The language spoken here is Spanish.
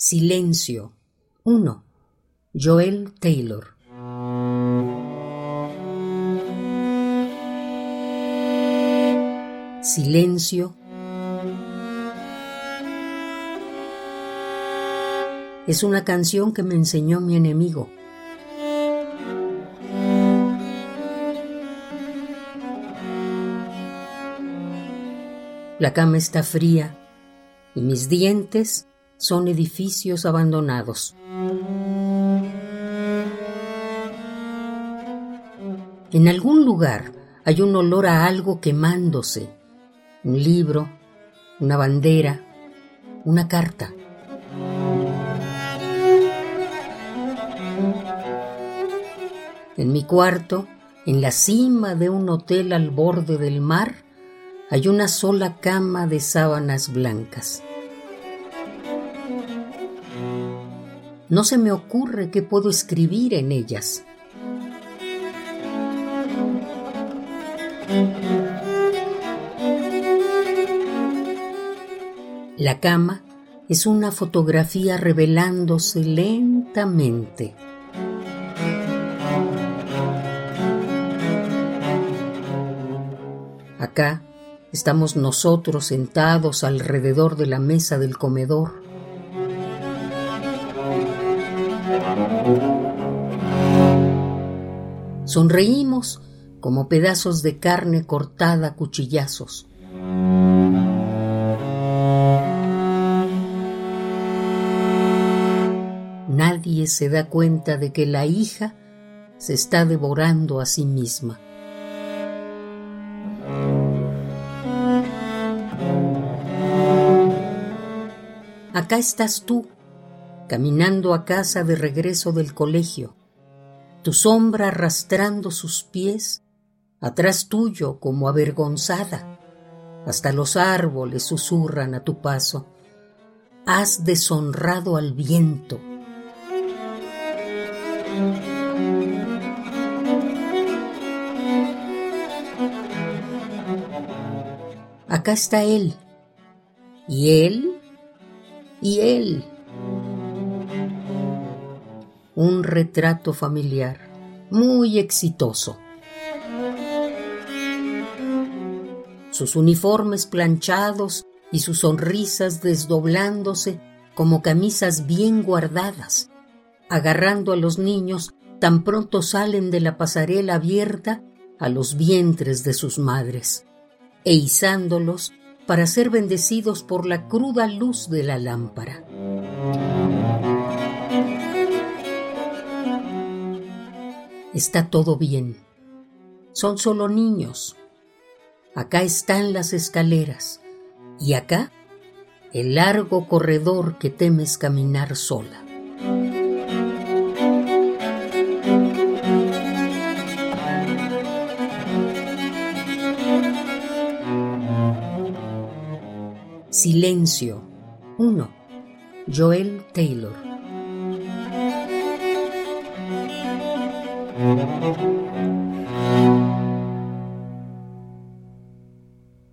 Silencio. 1. Joel Taylor. Silencio. Es una canción que me enseñó mi enemigo. La cama está fría y mis dientes son edificios abandonados. En algún lugar hay un olor a algo quemándose, un libro, una bandera, una carta. En mi cuarto, en la cima de un hotel al borde del mar, hay una sola cama de sábanas blancas. No se me ocurre qué puedo escribir en ellas. La cama es una fotografía revelándose lentamente. Acá Estamos nosotros sentados alrededor de la mesa del comedor. Sonreímos como pedazos de carne cortada a cuchillazos. Nadie se da cuenta de que la hija se está devorando a sí misma. Acá estás tú, caminando a casa de regreso del colegio, tu sombra arrastrando sus pies atrás tuyo como avergonzada. Hasta los árboles susurran a tu paso. Has deshonrado al viento. Acá está él. Y él y él. Un retrato familiar muy exitoso. Sus uniformes planchados y sus sonrisas desdoblándose como camisas bien guardadas, agarrando a los niños tan pronto salen de la pasarela abierta a los vientres de sus madres, e izándolos para ser bendecidos por la cruda luz de la lámpara. Está todo bien. Son solo niños. Acá están las escaleras y acá el largo corredor que temes caminar sola. Silencio 1. Joel Taylor. Thank you.